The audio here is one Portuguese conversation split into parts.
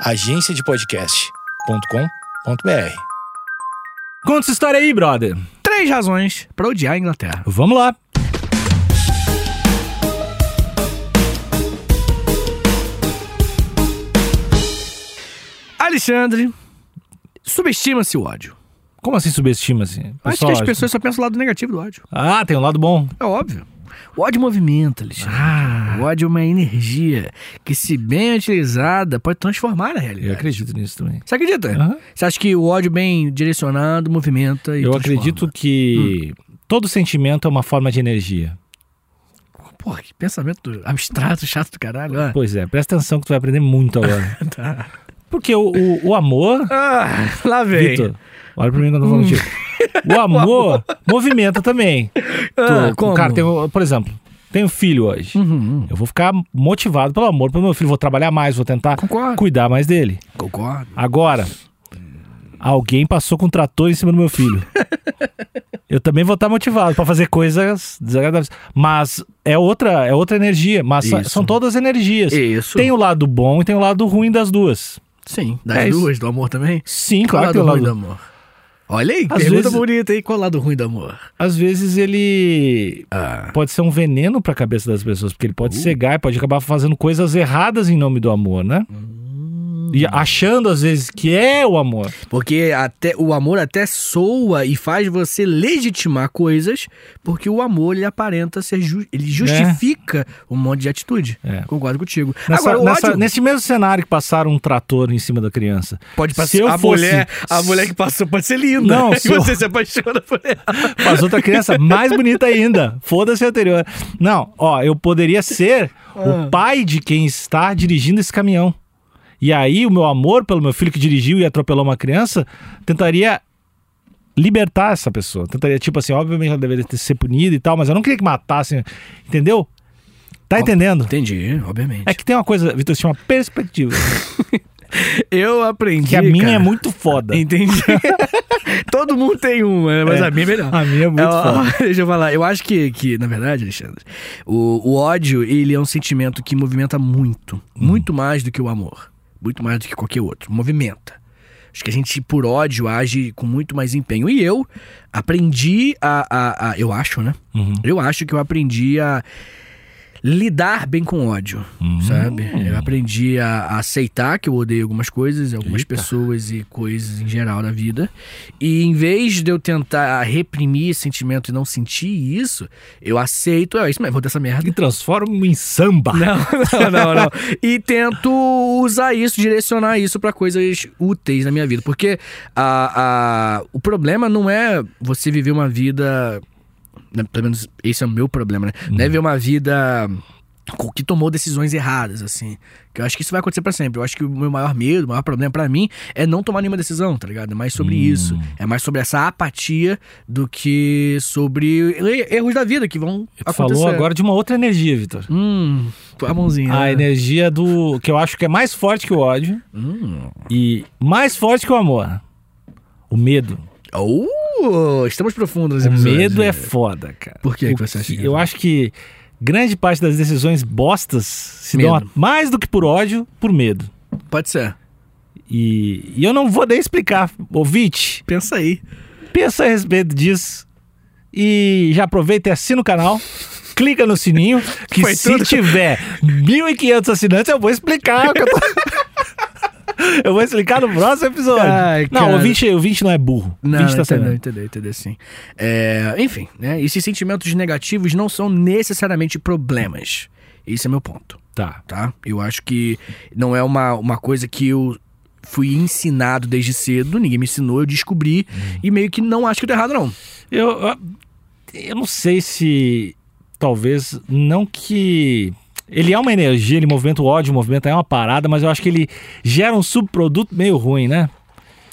agenciadepodcast.com.br. Conta essa história aí, brother. Três razões pra odiar a Inglaterra. Vamos lá. Alexandre, subestima-se o ódio. Como assim subestima-se? Acho que as pessoas só pensam o lado negativo do ódio. Ah, tem um lado bom. É óbvio. O ódio movimenta, Alexandre. Ah, O ódio é uma energia que, se bem utilizada, pode transformar a realidade. eu acredito nisso também. Você acredita? Aham. Você acha que o ódio bem direcionado movimenta e Eu transforma? acredito que todo sentimento é uma forma de energia. Porra, que pensamento abstrato, chato do caralho. Ah. Pois é, presta atenção que tu vai aprender muito agora. Tá. Porque o, o, o amor, Ah, lá vem. Vitor, olha pra mim quando eu tô falando contigo. O amor movimenta também. Ah, Tu- como? Cara, tem, por exemplo, tenho filho hoje. Uhum. Eu vou ficar motivado pelo amor pelo meu filho, vou trabalhar mais, vou tentar Concordo. cuidar mais dele. Concordo. Agora, alguém passou com um trator em cima do meu filho. Eu também vou estar motivado para fazer coisas desagradáveis. Mas é outra, é outra energia. Mas Isso. são todas energias. Isso. Tem o lado bom e tem o lado ruim das duas. Sim, das É isso. duas, do amor também? Sim, Qual claro o que lado tem o ruim lado. do amor? Olha aí, Às pergunta vezes- bonita aí. Qual é o lado ruim do amor? Às vezes ele Ah. pode ser um veneno para a cabeça das pessoas, porque ele Uh. pode cegar e pode acabar fazendo coisas erradas em nome do amor, né? Hum. E achando às vezes que é o amor. Porque até, o amor até soa e faz você legitimar coisas, porque o amor ele aparenta ser ju- ele justifica um monte de atitude. É. Concordo contigo. Nessa- Agora, nessa- ódio nesse mesmo cenário que passaram um trator em cima da criança. pode passar. a, fosse- mulher, a mulher que passou pode ser linda. Não, se eu- você se apaixona por ela. Faz outra criança mais bonita ainda. Foda-se a anterior. Não, ó, eu poderia ser Ah. o pai de quem está dirigindo esse caminhão. E aí, o meu amor pelo meu filho que dirigiu e atropelou uma criança, tentaria libertar essa pessoa. Tentaria, tipo assim, obviamente ela deveria ter, ser punida e tal, mas eu não queria que matassem. Entendeu? Tá entendendo? Entendi, obviamente. É que tem uma coisa, Vitor, se chama perspectiva. eu aprendi. Que a minha cara. é muito foda. Entendi. Todo mundo tem uma, né? mas É. a minha é melhor. A minha é muito É, foda. Deixa eu falar. Eu acho que, que na verdade, Alexandre, o, o ódio, ele é um sentimento que movimenta muito. Muito mais do que o amor. Muito mais do que qualquer outro. Movimenta. Acho que a gente, por ódio, age com muito mais empenho. E eu aprendi a. a, a- eu acho, né? Uhum. Eu acho que eu aprendi a lidar bem com ódio, Uhum. sabe? Eu aprendi a, a aceitar que eu odeio algumas coisas, algumas Eita. pessoas e coisas em geral na vida. E em vez de eu tentar reprimir esse sentimento e não sentir isso, eu aceito, é isso mesmo, vou dessa merda. E transforma em samba. Não, não, não, não. E tento usar isso, direcionar isso pra coisas úteis na minha vida. Porque a, a, o problema não é você viver uma vida. Né, Pelo menos esse é o meu problema, né? Não é viver uma vida que tomou decisões erradas, assim. Que eu acho que isso vai acontecer pra sempre. Eu acho que o meu maior medo, o maior problema pra mim é não tomar nenhuma decisão, tá ligado? É mais sobre isso. É mais sobre essa apatia do que sobre erros da vida que vão Tu acontecer. falou agora de uma outra energia, Vitor. Hum, a mãozinha. A né? energia do. que eu acho que é mais forte que o ódio Hum. e mais forte que o amor. O medo. Oh, estamos profundos O nesse episódio. medo é foda, cara. Por que que você acha que é Eu acho que grande parte das decisões bostas se dão Medo. a- mais do que por ódio, por medo. Pode ser. E, e eu não vou nem explicar. Ouvinte, Pensa aí. pensa a respeito disso. E já aproveita e assina o canal. Clica no sininho, que Foi se tudo. tiver 1.500 assinantes, eu vou explicar. o que eu, tô- eu vou explicar no próximo episódio. Ai, não, o ouvinte, o ouvinte não é burro. O Não, ouvinte tá entendeu, entendeu, entendeu, sim. É, enfim, né? Esses sentimentos negativos não são necessariamente problemas. Esse é meu ponto, Tá. tá? Eu acho que não é uma, uma coisa que eu fui ensinado desde cedo, ninguém me ensinou, eu descobri e meio que não acho que deu errado, não. Eu, eu, eu não sei se. Talvez. Não que. Ele é uma energia, ele movimenta o ódio, movimenta é uma parada, mas eu acho que ele gera um subproduto meio ruim, né?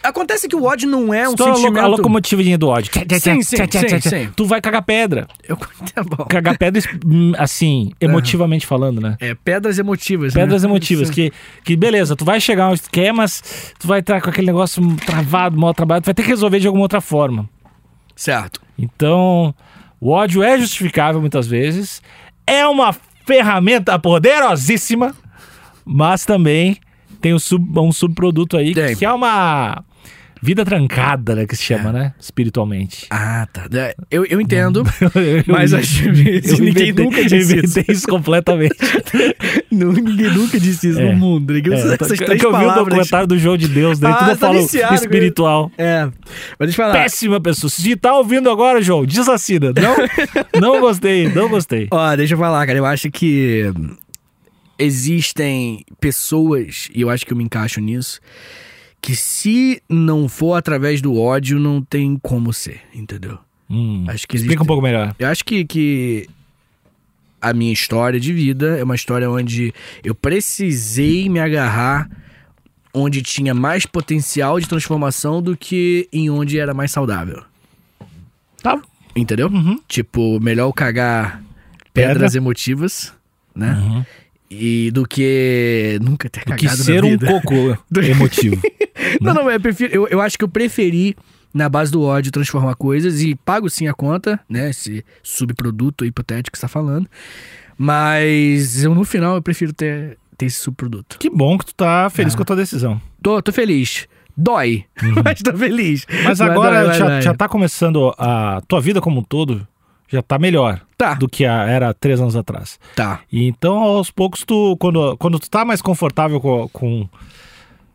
Acontece que o ódio não é um Estoura lo- sentimento... a locomotivinha do ódio. Sim, sim, sim. Tu vai cagar pedra. Eu... Tá bom. Cagar pedra, hum, assim, emotivamente falando, né? É, pedras emotivas, né? Pedras emotivas, Sim. que, que beleza, tu vai chegar onde tu quer, mas tu vai estar com aquele negócio travado, mal trabalhado, tu vai ter que resolver de alguma outra forma. Certo. Então, o ódio é justificável muitas vezes, é uma ferramenta poderosíssima, mas também tem um, sub- um subproduto aí Tem. que é uma vida trancada, né? Que se chama, né? Espiritualmente. Ah, tá. É, Eu, eu entendo, Eu- mas vezes eu ninguém inventei- nunca disse eu isso. isso completamente. Não, ninguém nunca disse isso É. no mundo. Ninguém É, essas é três que eu vi o palavras. documentário do João de Deus, daí Ah, tudo tá viciado, espiritual. É. Mas deixa eu falar. Péssima pessoa. Se tá ouvindo agora, João, desassina. Não, não gostei, não gostei. Ó, deixa eu falar, cara. Eu acho que existem pessoas, e eu acho que eu me encaixo nisso, que se não for através do ódio, não tem como ser, entendeu? Hum, Acho que existe. explica um pouco melhor. Eu acho que, que a minha história de vida é uma história onde eu precisei me agarrar onde tinha mais potencial de transformação do que em onde era mais saudável. Tá. Entendeu? Tipo, melhor eu cagar Pedra. pedras emotivas, né? Uhum. E do que nunca ter Do cagado que ser um cocô emotivo. Não, não, eu, prefiro, eu, eu acho que eu preferi, na base do ódio, transformar coisas e pago sim a conta, né? Esse subproduto hipotético que você tá falando. Mas eu, no final, eu prefiro ter, ter esse subproduto. Que bom que tu tá Ah. feliz com a tua decisão. Tô, tô feliz. Dói, mas tô feliz. Uhum. Mas Vai agora dói, vai já, já tá começando a tua vida como um todo, já tá melhor Tá, do que a- era três anos atrás. tá. E então, aos poucos, tu, quando, quando tu tá mais confortável com, com,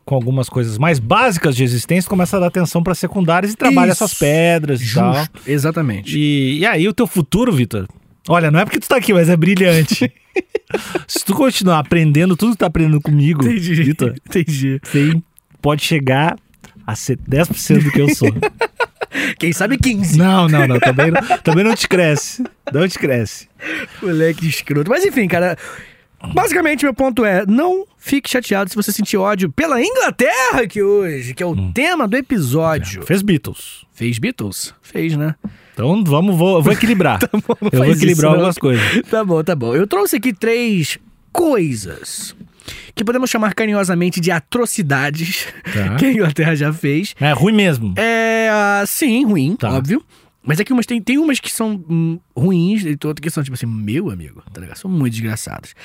com algumas coisas mais básicas de existência, começa a dar atenção para secundárias e trabalha Isso. essas pedras e tal. Justo, exatamente. E, e aí, o teu futuro, Vitor? Olha, não é porque tu tá aqui, mas é brilhante. Se tu continuar aprendendo tudo que tu tá aprendendo comigo, Vitor, Entendi. você pode chegar a ser 10% do que eu sou. Quem sabe 15. Não, não, não. Também, não- também não te cresce. Não te cresce. Moleque escroto. Mas enfim, cara. Basicamente, meu ponto é: não fique chateado se você sentir ódio pela Inglaterra aqui hoje, que é o Hum. tema do episódio. Fez Beatles. Fez Beatles? Fez, né? Então vamos, vou, eu vou equilibrar. não eu vou equilibrar isso, não. algumas coisas. Tá bom, tá bom. Eu trouxe aqui três coisas que podemos chamar carinhosamente de atrocidades Tá. que a Inglaterra já fez. É ruim mesmo. É, ah, sim, ruim, Tá. óbvio. Mas é que umas, tem, tem umas que são hum, ruins e outras que são, tipo assim, meu amigo, tá ligado? São muito desgraçadas.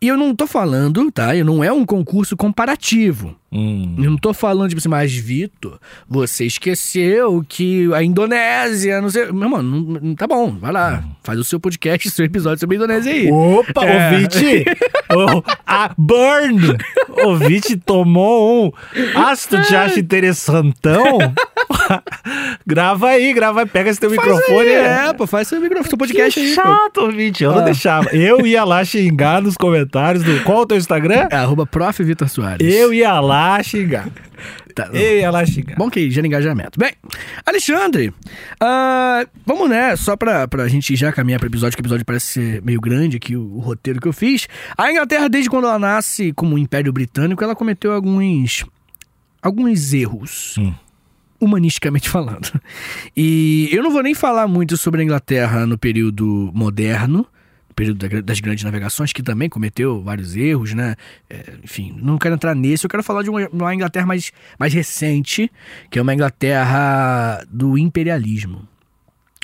E eu não tô falando, tá? Eu não é um concurso comparativo. Hum. Eu não tô falando, tipo assim, mas Vitor, você esqueceu que a Indonésia, não sei. Meu mano, não, não- tá bom, vai lá. Faz o seu podcast, seu episódio sobre a Indonésia aí. Opa, É. o Viti! o, a Burn! O Viti tomou um. Ah, se tu te acha interessantão, grava aí, grava aí, pega esse teu Faz microfone. aí, é, pô, faz seu microfone, seu podcast que aí. pô. chato, Viti. Eu não Ah. deixava. Eu ia lá xingar nos comentários do. Qual é o teu Instagram? É, arroba prof. Vitor Soares. Eu ia lá xingar. Tá, Eu ia lá xingar. Bom que gera engajamento. Bem, Alexandre, ah, vamos né, só pra, pra gente já caminhar pro episódio, que o episódio parece ser meio grande aqui, o, o roteiro que eu fiz. A Inglaterra, desde quando ela nasce como Império Britânico, ela cometeu alguns, alguns erros. Hum. Humanisticamente falando. E eu não vou nem falar muito sobre a Inglaterra no período moderno, no período da- das grandes navegações, que também cometeu vários erros, né? É, enfim, não quero entrar nesse, eu quero falar de uma, uma Inglaterra mais, mais recente, que é uma Inglaterra do imperialismo.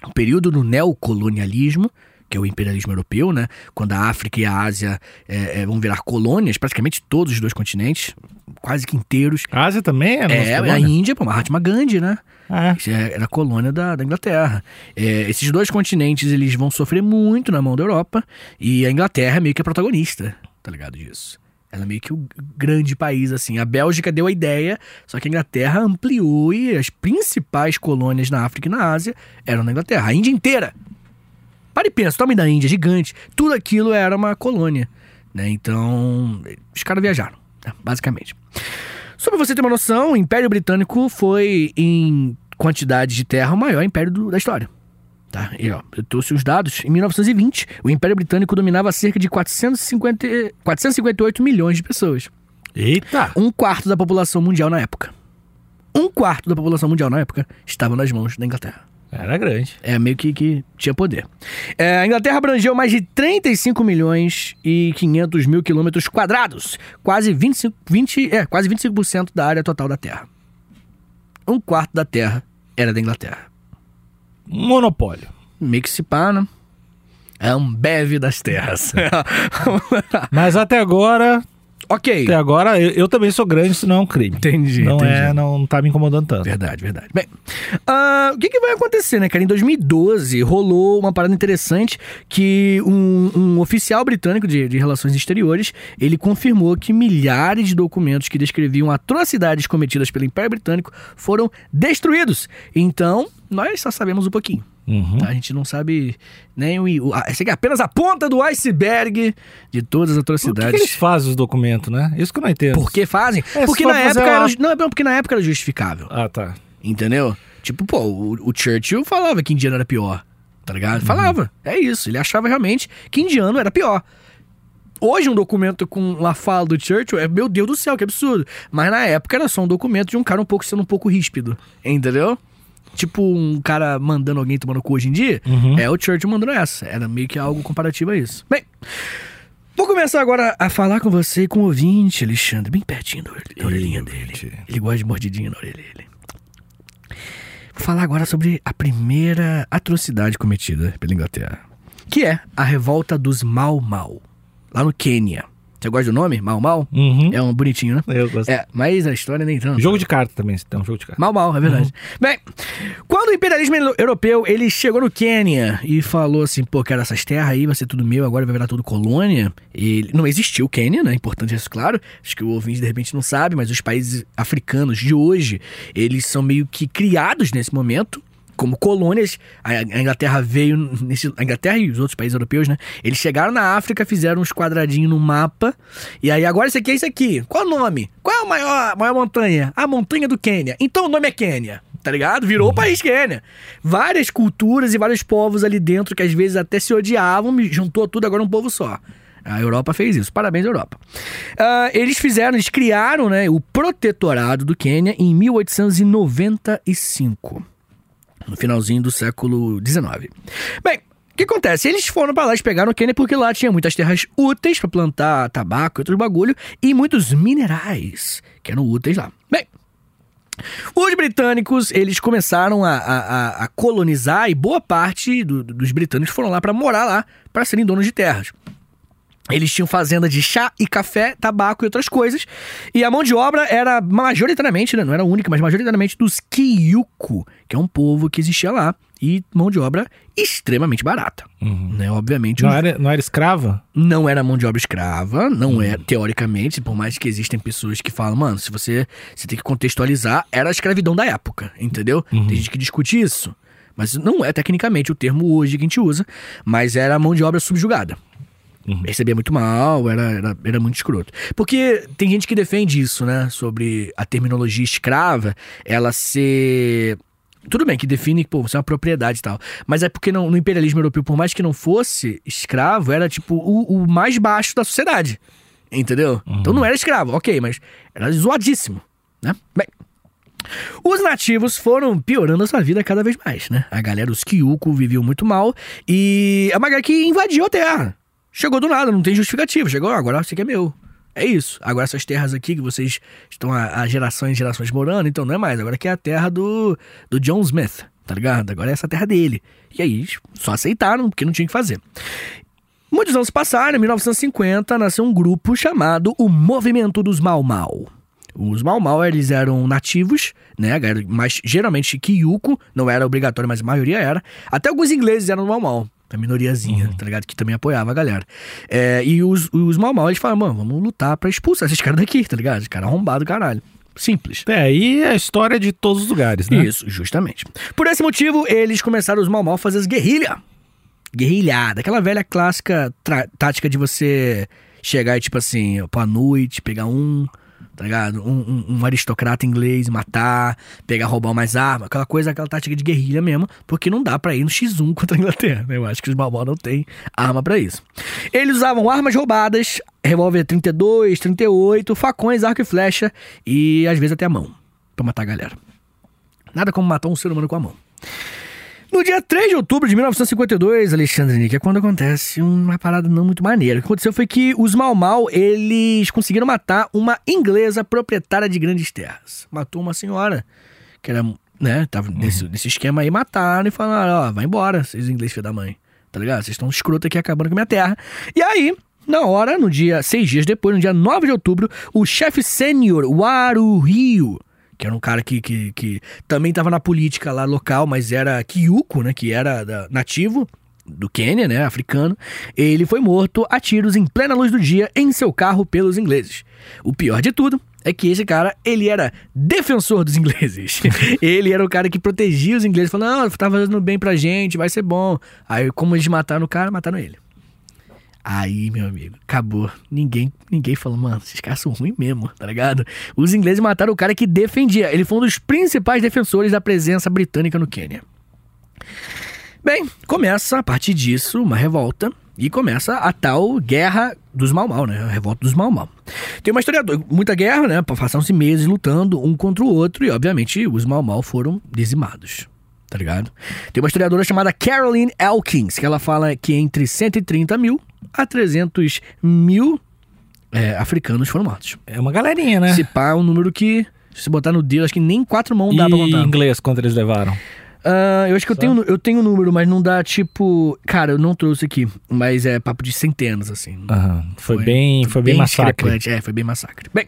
O período do neocolonialismo, que é o imperialismo europeu, né? Quando a África e a Ásia é, é, vão virar colônias, praticamente todos os dois continentes, quase que inteiros. A Ásia também é, É, a? Índia, pô, Mahatma Gandhi, né? Ah, Isso é- era colônia da, da Inglaterra. É, esses dois continentes eles vão sofrer muito na mão da Europa e a Inglaterra é meio que a protagonista, tá ligado disso? Ela é meio que o grande país, assim. A Bélgica deu a ideia, só que a Inglaterra ampliou e as principais colônias na África e na Ásia eram na Inglaterra. A Índia inteira. Para e pensa, o tamanho da Índia, gigante. Tudo aquilo era uma colônia, né? Então, os caras viajaram, né? basicamente. Só pra você ter uma noção, o Império Britânico foi, em quantidade de terra, o maior império do- da história. Tá? E, ó, eu trouxe os dados. Em 1920, o Império Britânico dominava cerca de 450, 458 milhões de pessoas. eita! Um quarto da população mundial na época. Um quarto da população mundial na época estava nas mãos da Inglaterra. Era grande. É meio que, que tinha poder. É, a Inglaterra abrangeu mais de 35 milhões e 500 mil quilômetros quadrados, quase 25, 20, é, quase 25% da área total da Terra. Um quarto da Terra era da Inglaterra. Monopólio. Meio que se pá, né? É um beve das terras. Mas até agora, Ok. Até agora, eu, eu também sou grande, isso não é um crime. Entendi, Não entendi. é, não tá me incomodando tanto. Verdade, verdade. Bem, ah, o que, que vai acontecer, né, cara? Em 2012 rolou uma parada interessante que um, um oficial britânico de, de relações exteriores ele confirmou que milhares de documentos que descreviam atrocidades cometidas pelo Império Britânico foram destruídos. Então, nós só sabemos um pouquinho. Uhum. A gente não sabe nem o. a- é apenas a ponta do iceberg de todas as Por que, atrocidades. que eles fazem os documentos, né? Isso que eu não entendo. Por que fazem? É, porque na época uma- era, não, é porque na época era justificável. Ah, tá. Entendeu? Tipo, pô, o, o Churchill falava que indiano era pior. Tá ligado? Falava. É isso. Ele achava realmente que indiano era pior. Hoje, um documento com uma fala do Churchill é, meu Deus do céu, que absurdo. Mas na época era só um documento de um cara um pouco sendo um pouco ríspido. Entendeu? Tipo um cara mandando alguém tomando cu hoje em dia. Uhum. É o Churchill mandando essa. Era meio que algo comparativo a isso. Bem. Vou começar agora a falar com você com o ouvinte, Alexandre, bem pertinho da, orelha- da orelhinha dele. Ele gosta de mordidinha na orelha dele. Vou falar agora sobre a primeira atrocidade cometida pela Inglaterra, que é a revolta dos Mau Mau, lá no Quênia. Você gosta do nome? Mau Mau? Uhum. É um bonitinho, né? Eu gosto. É, mas a história nem tanto. Jogo de carta também, um jogo de carta. Mal, mal, é verdade. Bem, quando o imperialismo europeu ele chegou no Quênia e falou assim, pô, quero essas terras aí, vai ser tudo meu, agora vai virar tudo colônia. E não existiu o Quênia, né? Importante isso, claro. Acho que o ouvinte de repente não sabe, mas os países africanos de hoje, eles são meio que criados nesse momento. Como colônias, a Inglaterra veio nesse. A Inglaterra e os outros países europeus, né? Eles chegaram na África, fizeram uns quadradinhos no mapa. E aí, agora isso aqui é isso aqui. Qual o nome? Qual é a maior, maior montanha? A montanha do Quênia. Então o nome é Quênia. Tá ligado? Virou o país Quênia. Várias culturas e vários povos ali dentro que às vezes até se odiavam, juntou tudo agora um povo só. A Europa fez isso. Parabéns, Europa. Ah, eles fizeram, eles criaram né, o Protetorado do Quênia em 1895 no finalzinho do século XIX. Bem, o que acontece? Eles foram pra lá, eles pegaram o Quênia porque lá tinha muitas terras úteis pra plantar tabaco e outros bagulho e muitos minerais que eram úteis lá. Bem, os britânicos, eles começaram a, a- a- colonizar e boa parte do- dos britânicos foram lá pra morar lá, pra serem donos de terras. Eles tinham fazenda de chá e café, tabaco e outras coisas. E a mão de obra era majoritariamente, né, não era única, mas majoritariamente dos Kiyuku, que é um povo que existia lá. E mão de obra extremamente barata. Né? Obviamente, Não os- era, não era escrava? não era mão de obra escrava, não é, teoricamente, por mais que existem pessoas que falam, mano, se você, você tem que contextualizar, era a escravidão da época, entendeu? Tem gente que discute isso. Mas não é tecnicamente o termo hoje que a gente usa, mas era a mão de obra subjugada. Recebia muito mal, era, era, era muito escroto. Porque tem gente que defende isso, né? Sobre a terminologia escrava, ela ser. Tudo bem que define que, pô, você é uma propriedade e tal. Mas é porque não- no imperialismo europeu, por mais que não fosse escravo, era tipo o, o mais baixo da sociedade. Entendeu? Então não era escravo, ok, mas era zoadíssimo, né? Bem. Os nativos foram piorando a sua vida cada vez mais, né? A galera, os Kyuko, viviam muito mal e é uma galera que invadiu a terra. Chegou do nada, não tem justificativa. Chegou, "Ah, agora isso aqui é meu. É isso. Agora essas terras aqui que vocês estão há, gerações e gerações morando, então não é mais. Agora aqui é a terra do, do John Smith, tá ligado? Agora é essa terra dele. E aí só aceitaram, porque não tinha que fazer. Muitos anos passaram, em 1950 nasceu um grupo chamado o Movimento dos Mau Mau. Os Mau Mau, eles eram nativos, né, mas geralmente Kyuko, não era obrigatório, mas a maioria era. Até alguns ingleses eram Mau Mau, a minoriazinha, tá ligado, que também apoiava a galera. É, e os, os Mau Mau, eles falaram, mano, vamos lutar pra expulsar esses caras daqui, tá ligado? Esse cara arrombado, caralho. Simples. É, aí é a história de todos os lugares, né? Isso, justamente. Por esse motivo, eles começaram os Mau Mau a fazer as guerrilha. Guerrilhada, aquela velha clássica tática de você chegar e, tipo assim, à noite, pegar um, tá ligado? Um, um- um aristocrata inglês, matar, pegar, roubar umas armas, aquela coisa, aquela tática de guerrilha mesmo, porque não dá pra ir no X1 contra a Inglaterra, né? Eu acho que os Mau não têm arma pra isso. Eles usavam armas roubadas, revólver 32, 38, facões, arco e flecha e às vezes até a mão, pra matar a galera. Nada como matar um ser humano com a mão. No dia 3 de outubro de 1952, Alexandre Nick, é quando acontece uma parada não muito maneira. O que aconteceu foi que os Mau Mau, eles conseguiram matar uma inglesa proprietária de grandes terras. Matou uma senhora, que era, né, tava nesse, nesse esquema aí, mataram e falaram, ó, vai embora, vocês ingleses filho da mãe. Tá ligado? Vocês estão escroto aqui acabando com a minha terra. E aí, Na hora, no dia, seis dias depois, no dia 9 de outubro, o chefe sênior Waru Rio, que era um cara que, que, que também estava na política lá local, mas era Kyuko, né, que era da- nativo do Quênia, né, africano, ele foi morto a tiros em plena luz do dia em seu carro pelos ingleses. O pior de tudo é que esse cara, ele era defensor dos ingleses. ele era o cara que protegia os ingleses, falando, não, tá fazendo bem pra gente, vai ser bom. Aí, como eles mataram o cara, mataram ele. Aí, meu amigo, acabou. Ninguém, ninguém falou, mano, esses caras são ruins mesmo, tá ligado? Os ingleses mataram o cara que defendia. Ele foi um dos principais defensores da presença britânica no Quênia. Bem, começa a partir disso uma revolta e começa a tal guerra dos Mau Mau, né? A revolta dos Mau Mau. Tem uma historiadora, muita guerra, né? Passaram-se meses lutando um contra o outro e, obviamente, os Mau Mau foram dizimados. Tá ligado? Tem uma historiadora chamada Caroline Elkins, que ela fala que entre 130 mil a 300 mil é, africanos foram mortos. É uma galerinha, né? Se pá, é um número que, se botar no dedo, acho que nem quatro mãos dá e pra contar. inglês, quanto eles levaram? Ah, eu acho que eu tenho, eu tenho um número, mas não dá tipo. Cara, eu não trouxe aqui, mas é papo de centenas, assim. Aham, Foi, bem, foi bem, massacre. discrepante. É, foi bem massacre. Bem.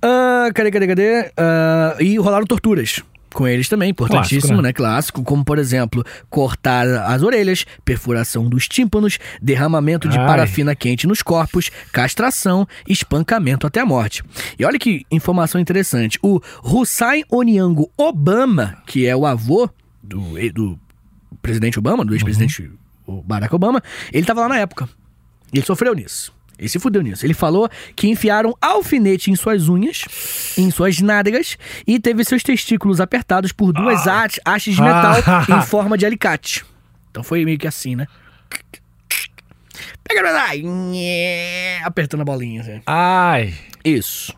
ah, cadê, cadê, cadê? Ah, e rolaram torturas. Com eles também, importantíssimo, né? né? Clássico, como por exemplo, cortar as orelhas, perfuração dos tímpanos, derramamento de Ai. parafina quente nos corpos, castração, espancamento até a morte. E olha que informação interessante. O Hussein Onyango Obama, que é o avô do, do presidente Obama, do ex-presidente o Barack Obama, ele tava lá na época. E ele sofreu nisso. Ele se fudeu nisso. Ele falou que enfiaram alfinete em suas unhas, em suas nádegas, e teve seus testículos apertados por duas hastes hastes de metal Ah. em forma de alicate. Então foi meio que assim, né? Pega lá! Nhé, Apertando a bolinha. Assim. Ai, Isso.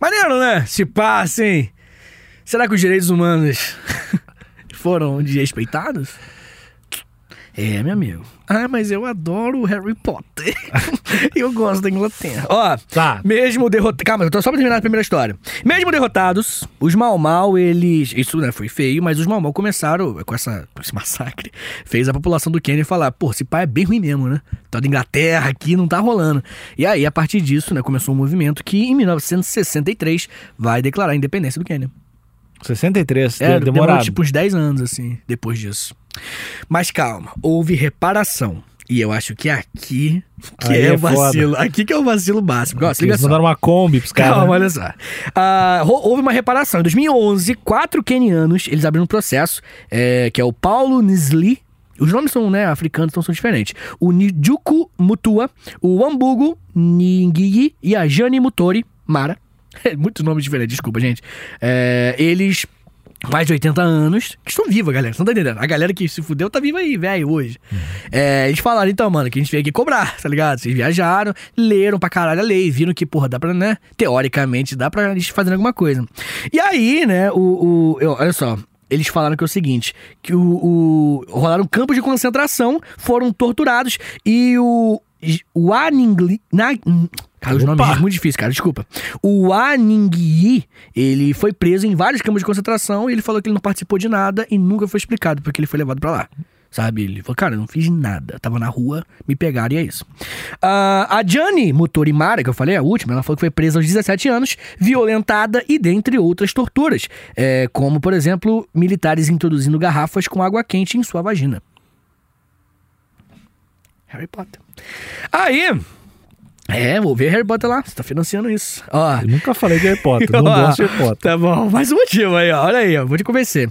Maneiro, né? Se passa, hein? Será que os direitos humanos foram desrespeitados? É, meu amigo. Ah, mas eu adoro o Harry Potter. eu gosto da Inglaterra. Ó, Tá. mesmo derrotados. Calma, eu tô só pra terminar a primeira história. Mesmo derrotados, os Mau Mau, eles. Isso, né, foi feio, mas os Mau Mau começaram com, essa, com esse massacre. Fez a população do Quênia falar: pô, esse pai é bem ruim mesmo, né? Tá da Inglaterra aqui, não tá rolando. E aí, a partir disso, né, começou um movimento que em 1963 vai declarar a independência do Quênia. 63, É, de- demorado. demorou tipo uns 10 anos, assim, depois disso. Mas calma, houve reparação. E eu acho que aqui que Aí é, é o vacilo. Aqui que é o vacilo se liga Eles só. mandaram uma Kombi pros caras. Calma, né? olha só. Ro- houve uma reparação. Em 2011, quatro quenianos, eles abriram um processo, é, que é o Paulo Nisli. Os nomes são, né, africanos, então são diferentes. O Nijuku Mutua, o Wambugo Ningiyi e a Jane Mutori Mara. Muitos nomes diferentes, desculpa, gente. É, eles, mais de 80 anos, que estão vivos, galera. Você não tá entendendo? A galera que se fudeu tá viva aí, velho, hoje. É, eles falaram, então, mano, que a gente veio aqui cobrar, tá ligado? Vocês viajaram, leram pra caralho a lei, viram que, porra, dá pra, né? Teoricamente, dá pra eles fazerem alguma coisa. E aí, né, o. o eu- olha só. Eles falaram que é o seguinte: que o, o. Rolaram campos de concentração, foram torturados e o. O Aningli. Na, cara, os Opa! nomes muito difíceis, cara, desculpa. O Aningyi, ele foi preso em vários campos de concentração e ele falou que ele não participou de nada e nunca foi explicado porque ele foi levado pra lá. Sabe? Ele falou, cara, eu não fiz nada. Tava na rua, me pegaram e é isso. Ah, a Jane Motorimara, que eu falei, a última, ela falou que foi presa aos 17 anos, violentada e dentre outras torturas. É, como, por exemplo, militares introduzindo garrafas com água quente em sua vagina. Harry Potter. Aí. É, vou ver Harry Potter lá. Você tá financiando isso. Ó. Eu nunca falei de Harry Potter. não Ó, gosto de Harry Potter. Tá bom, mais um motivo aí, ó. Olha aí, ó. Vou te convencer.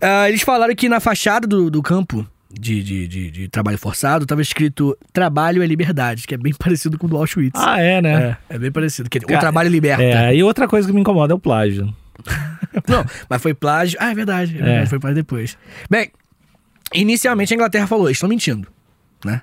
Ah, eles falaram que na fachada do, do campo de, de, de, de trabalho forçado tava escrito Trabalho é Liberdade, que é bem parecido com o do Auschwitz. Ah, é, né? É, é bem parecido. Que o Cara, trabalho liberta. É, aí outra coisa que me incomoda é o plágio. Não, mas foi plágio. Ah, é verdade. É. É. Foi plágio depois. Bem, inicialmente a Inglaterra falou: eles estão mentindo, né?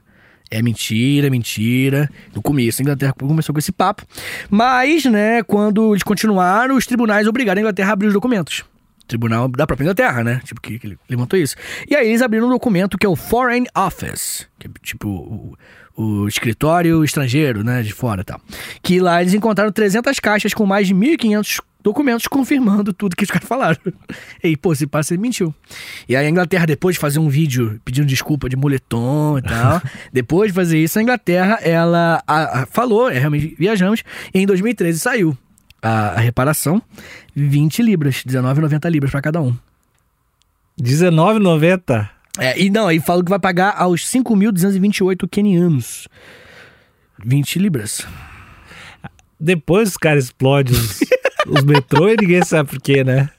É mentira, é mentira. No começo, a Inglaterra começou com esse papo. Mas, né, quando eles continuaram, os tribunais obrigaram a Inglaterra a abrir os documentos. Tribunal da própria Inglaterra, né? Tipo, que, que levantou isso. E aí eles abriram um documento que é o Foreign Office, que é tipo o, o escritório estrangeiro, né? De fora e tal. Que lá eles encontraram 300 caixas com mais de 1.500 documentos confirmando tudo que os caras falaram. E, pô, se passa, ele mentiu. E aí a Inglaterra, depois de fazer um vídeo pedindo desculpa de moletom e tal, depois de fazer isso, a Inglaterra, ela a- a- falou, é, realmente viajamos, e em 2013 saiu a, a reparação, 20 libras, 19,90 libras pra cada um. R$19,90. É, e não, aí falou que vai pagar aos 5.228 quenianos. 20 libras. Depois os caras explodem os, os metrô e ninguém sabe por quê, né?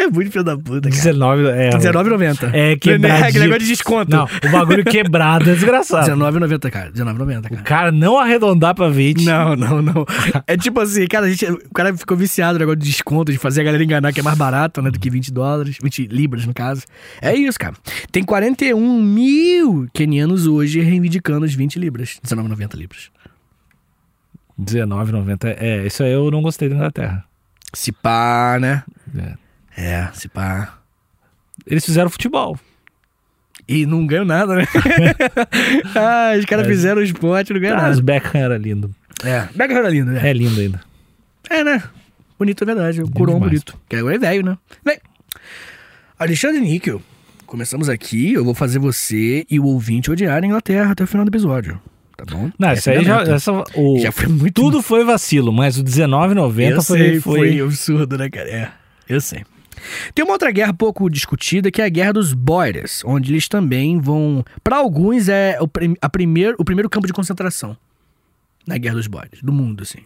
É muito filho da puta, cara. 19, é, 19,90. É É quebradinho. aquele negócio de desconto. Não, o bagulho quebrado é desgraçado. 19,90, cara. 19,90, O cara. cara não arredondar pra 20. Não, não, não. É tipo assim, cara, a gente, o cara ficou viciado no negócio de desconto, de fazer a galera enganar que é mais barato, né, do que 20 dólares, 20 libras, no caso. É isso, cara. Tem 41 mil quenianos hoje reivindicando os 20 libras, 19,90 libras. 19,90. É, isso aí eu não gostei da Inglaterra. Se pá, né? É. É, se pá. Eles fizeram futebol. E não ganhou nada, né? ah, os caras fizeram o esporte não ganharam Ah, nada. Beckham era lindo. É, Beckham era lindo, né? É lindo ainda. É, né? Bonito é verdade. O demais. bonito. Que agora é velho, né? Bem, Alexandre Níquel, começamos aqui. Eu vou fazer você e o ouvinte odiar a Inglaterra até o final do episódio. Tá bom? Não, Essa isso aí já, essa, o, Já foi muito. Tudo foi vacilo, mas o 19,90 eu foi, sei, foi, foi absurdo, né, cara? É, eu sei. Tem uma outra guerra pouco discutida que é a Guerra dos Boers, onde eles também vão. Para alguns, é o, prim- a primeiro, o primeiro campo de concentração na Guerra dos Boers, do mundo, assim.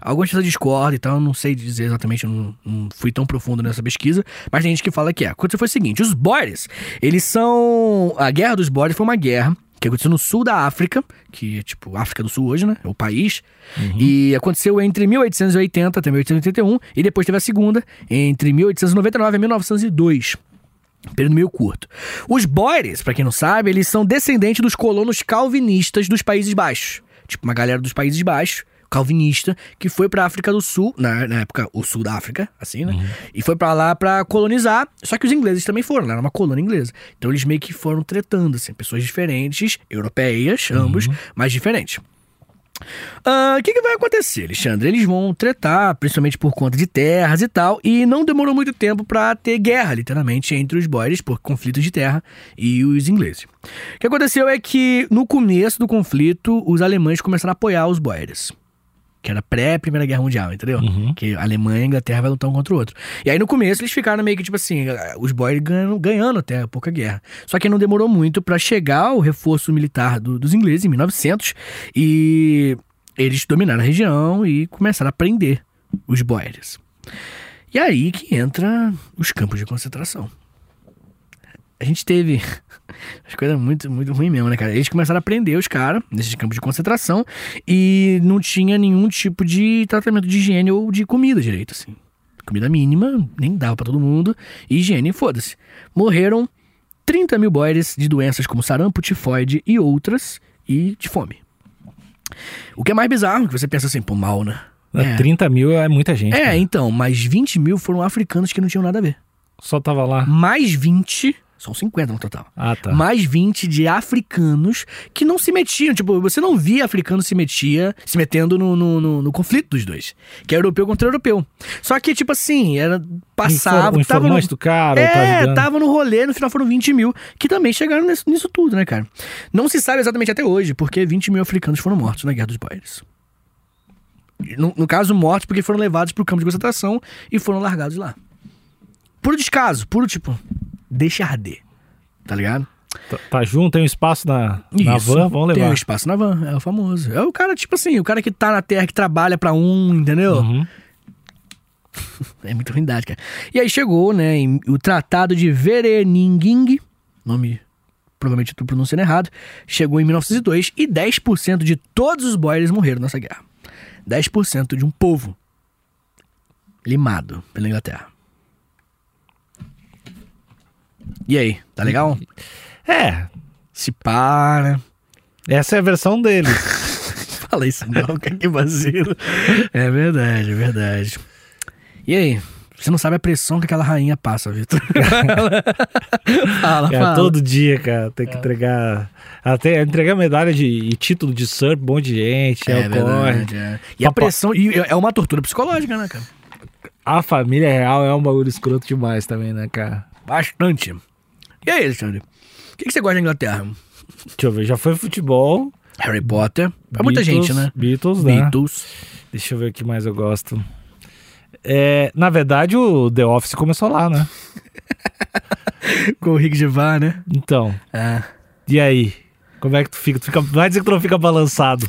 Algumas pessoas discordam e tal, eu não sei dizer exatamente, eu não, não fui tão profundo nessa pesquisa, mas tem gente que fala que é. Aconteceu foi o seguinte: os Boers, eles são. A Guerra dos Boers foi uma guerra que aconteceu no sul da África, que é tipo África do Sul hoje, né? É o país. E aconteceu entre 1880 até 1881, e depois teve a segunda, entre 1899 e 1902. Período meio curto. Os Boers, pra quem não sabe, eles são descendentes dos colonos calvinistas dos Países Baixos. Tipo, uma galera dos Países Baixos, calvinista, que foi pra África do Sul, na, na época, o sul da África, assim, né? E foi pra lá pra colonizar. Só que os ingleses também foram, né? Era uma colônia inglesa. Então eles meio que foram tretando, assim, pessoas diferentes, europeias, ambos, mas diferentes. Ah, O que, que vai acontecer, Alexandre? Eles vão tretar, principalmente por conta de terras e tal, e não demorou muito tempo pra ter guerra, literalmente, entre os boers, por conflitos de terra, e os ingleses. O que aconteceu é que, no começo do conflito, os alemães começaram a apoiar os boers. Que era pré-Primeira Guerra Mundial, entendeu? Que a Alemanha e a Inglaterra vai lutar um contra o outro. E aí, no começo, eles ficaram meio que, tipo assim, os boers ganhando, ganhando até pouca guerra. Só que não demorou muito pra chegar o reforço militar do- dos ingleses, em 1900, e eles dominaram a região e começaram a prender os boers. E aí que entra os campos de concentração. A gente teve as coisas muito, muito ruim mesmo, né, cara? Eles começaram a prender os caras nesses campos de concentração e não tinha nenhum tipo de tratamento de higiene ou de comida direito, assim. Comida mínima, nem dava pra todo mundo. E higiene, foda-se. Morreram 30 mil boers de doenças como sarampo, tifoide e outras, e de fome. O que é mais bizarro, que você pensa assim, pô, mal, né? É. 30 mil é muita gente. É, cara. então, mas 20 mil foram africanos que não tinham nada a ver. Só tava lá. Mais 20, são 50 no total. Ah, tá. Mais 20 de africanos que não se metiam. Tipo, você não via africano se metia, se metendo no, no, no- no conflito dos dois. Que é europeu contra europeu. Só que, tipo assim, era. Passava. o tava no, do cara, tá é, ajudando. tava no rolê, no final foram 20 mil, que também chegaram nisso, nisso tudo, né, cara? Não se sabe exatamente até hoje, porque 20 mil africanos foram mortos na Guerra dos Boers. No, no caso, mortos porque foram levados pro campo de concentração e foram largados lá. Puro descaso, puro tipo, deixa arder. Tá ligado? Tá, tá junto, tem um espaço na, na Isso. van, vamos Tem um levar. espaço na van, é o famoso. É o cara, tipo assim, o cara que tá na terra, que trabalha pra um, entendeu? Uhum. É muita ruindade, cara. E aí chegou, né, o Tratado de Vereniging, nome provavelmente tô pronunciando errado, chegou em 1902 e 10% de todos os boers morreram nessa guerra. 10% de um povo limado pela Inglaterra. E aí, tá legal? É, Se para. essa é a versão deles. Fala isso não, cara, que vacilo. É verdade, é verdade. E aí, Você não sabe a pressão que aquela rainha passa, Vitor. fala, É, fala. todo dia, cara, tem que entregar. Até entregar medalha de e título de surf, um monte de gente, é, É verdade, é. E a Papai- pressão. E é uma tortura psicológica, né, cara? A família real é um bagulho escroto demais também, né, cara? Bastante. E aí, Alexandre? O que, que você gosta da Inglaterra? Deixa eu ver, já foi futebol. Harry Potter. Pra muita Beatles, gente, né? Beatles, né? Beatles. Deixa eu ver o que mais eu gosto. É, na verdade, o The Office começou lá, né? Com o Rick Gervais, né? Então, É. e aí? Como é que tu fica? Tu fica vai dizer que tu não fica balançado.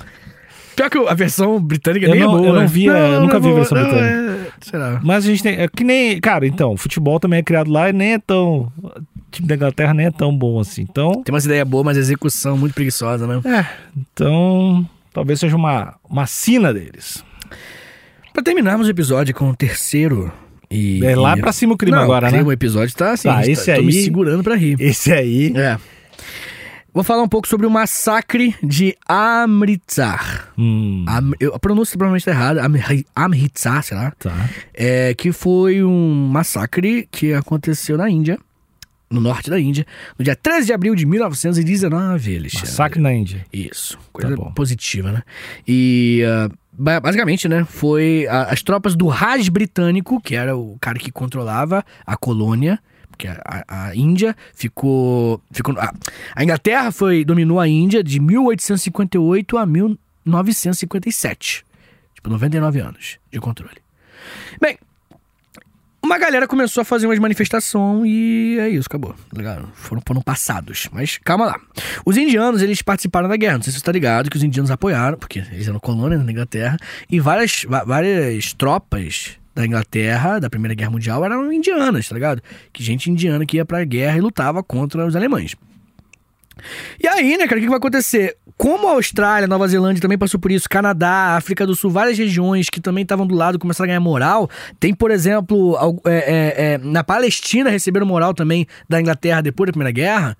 Pior que a versão britânica Eu nem não- é boa. eu não vi, eu nunca é vi a versão não, britânica. é- Será? Mas a gente tem. É que nem. Cara, então, futebol também é criado lá e nem é tão. O time da Inglaterra nem é tão bom assim. Então. Tem umas ideias boas, mas a execução muito preguiçosa, né? É. Então. Talvez seja uma, uma sina deles. Pra terminarmos o episódio com o terceiro e... É lá e- pra cima o clima Não, agora, o né? clima, O episódio tá assim, Tá, gente esse tá, tô me aí- segurando pra rir. Esse aí. É. Vou falar um pouco sobre o massacre de Amritsar. Hum. Am- eu- a pronúncia provavelmente tá errada. Amri- Amritsar, sei lá. Tá. É, que foi um massacre que aconteceu na Índia, no norte da Índia, no dia 13 de abril de 1919, Alexandre. Massacre na Índia. Isso, coisa Tá positiva, né? E ba- basicamente, né, foi a- as tropas do Raj britânico, que era o cara que controlava a colônia, porque a, a- Índia ficou, ficou a, a Inglaterra foi dominou a Índia de 1858 a 1957. Tipo, 99 anos de controle. Bem, uma galera começou a fazer umas manifestações e é isso, acabou. tá ligado? Foram, foram passados. Mas calma lá. Os indianos, eles participaram da guerra. Não sei se você tá ligado que os indianos apoiaram, porque eles eram colônia na Inglaterra. E várias, várias tropas da Inglaterra, da Primeira Guerra Mundial, eram indianas, tá ligado? Que gente indiana que ia pra guerra e lutava contra os alemães. E aí, né, cara, o que que vai acontecer? Como a Austrália, Nova Zelândia também passou por isso, Canadá, África do Sul, várias regiões que também estavam do lado começaram a ganhar moral. Tem, por exemplo, é, é, é, na Palestina receberam moral também da Inglaterra depois da Primeira Guerra.